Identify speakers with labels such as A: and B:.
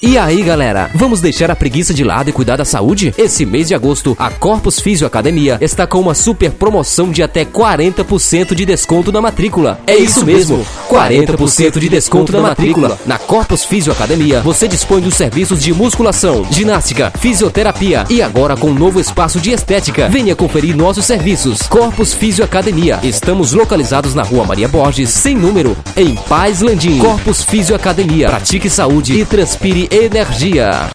A: E aí galera, vamos deixar a preguiça de lado e cuidar da saúde? Esse mês de agosto, a Corpus Físio Academia está com uma super promoção de até 40% de desconto na matrícula. É isso mesmo, 40% de desconto na matrícula. Na Corpus Físio Academia, você dispõe dos serviços de musculação, ginástica, fisioterapia e agora com um novo espaço de estética. Venha conferir nossos serviços. Corpus Físio Academia. Estamos localizados na Rua Maria Borges, sem número, em Paz Landim. Corpus Físio Academia. Pratique saúde e transpire energia.